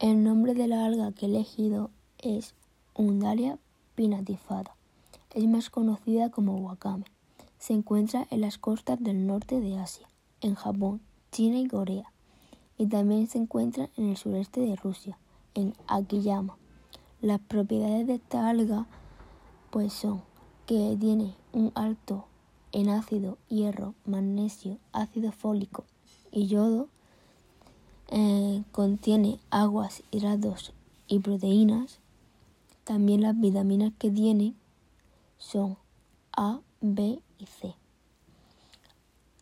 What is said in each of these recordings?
El nombre de la alga que he elegido es Undalia pinatifada. Es más conocida como wakame. Se encuentra en las costas del norte de Asia, en Japón, China y Corea. Y también se encuentra en el sureste de Rusia, en Akiyama. Las propiedades de esta alga pues son que tiene un alto en ácido, hierro, magnesio, ácido fólico y yodo. Contiene aguas, hidratos y proteínas. También las vitaminas que tiene son A, B y C.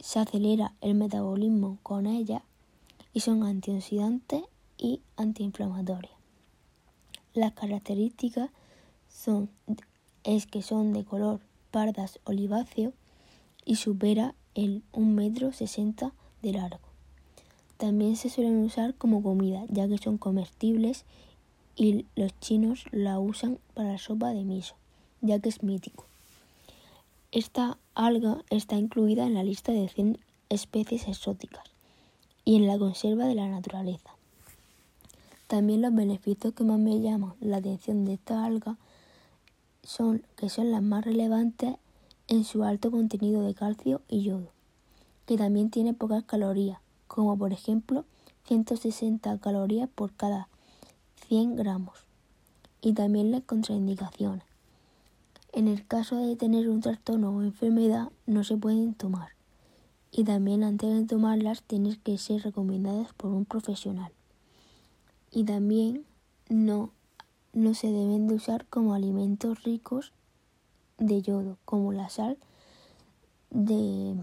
Se acelera el metabolismo con ella y son antioxidantes y antiinflamatorias. Las características son es que son de color pardas oliváceo y supera el 1,60 metro de largo. También se suelen usar como comida, ya que son comestibles y los chinos la usan para la sopa de miso, ya que es mítico. Esta alga está incluida en la lista de 100 especies exóticas y en la conserva de la naturaleza. También los beneficios que más me llaman la atención de esta alga son que son las más relevantes en su alto contenido de calcio y yodo, que también tiene pocas calorías, como por ejemplo 160 calorías por cada 100 gramos, y también las contraindicaciones. En el caso de tener un trastorno o enfermedad no se pueden tomar, y también antes de tomarlas tienen que ser recomendadas por un profesional. Y también no no se deben de usar como alimentos ricos de yodo, como la sal de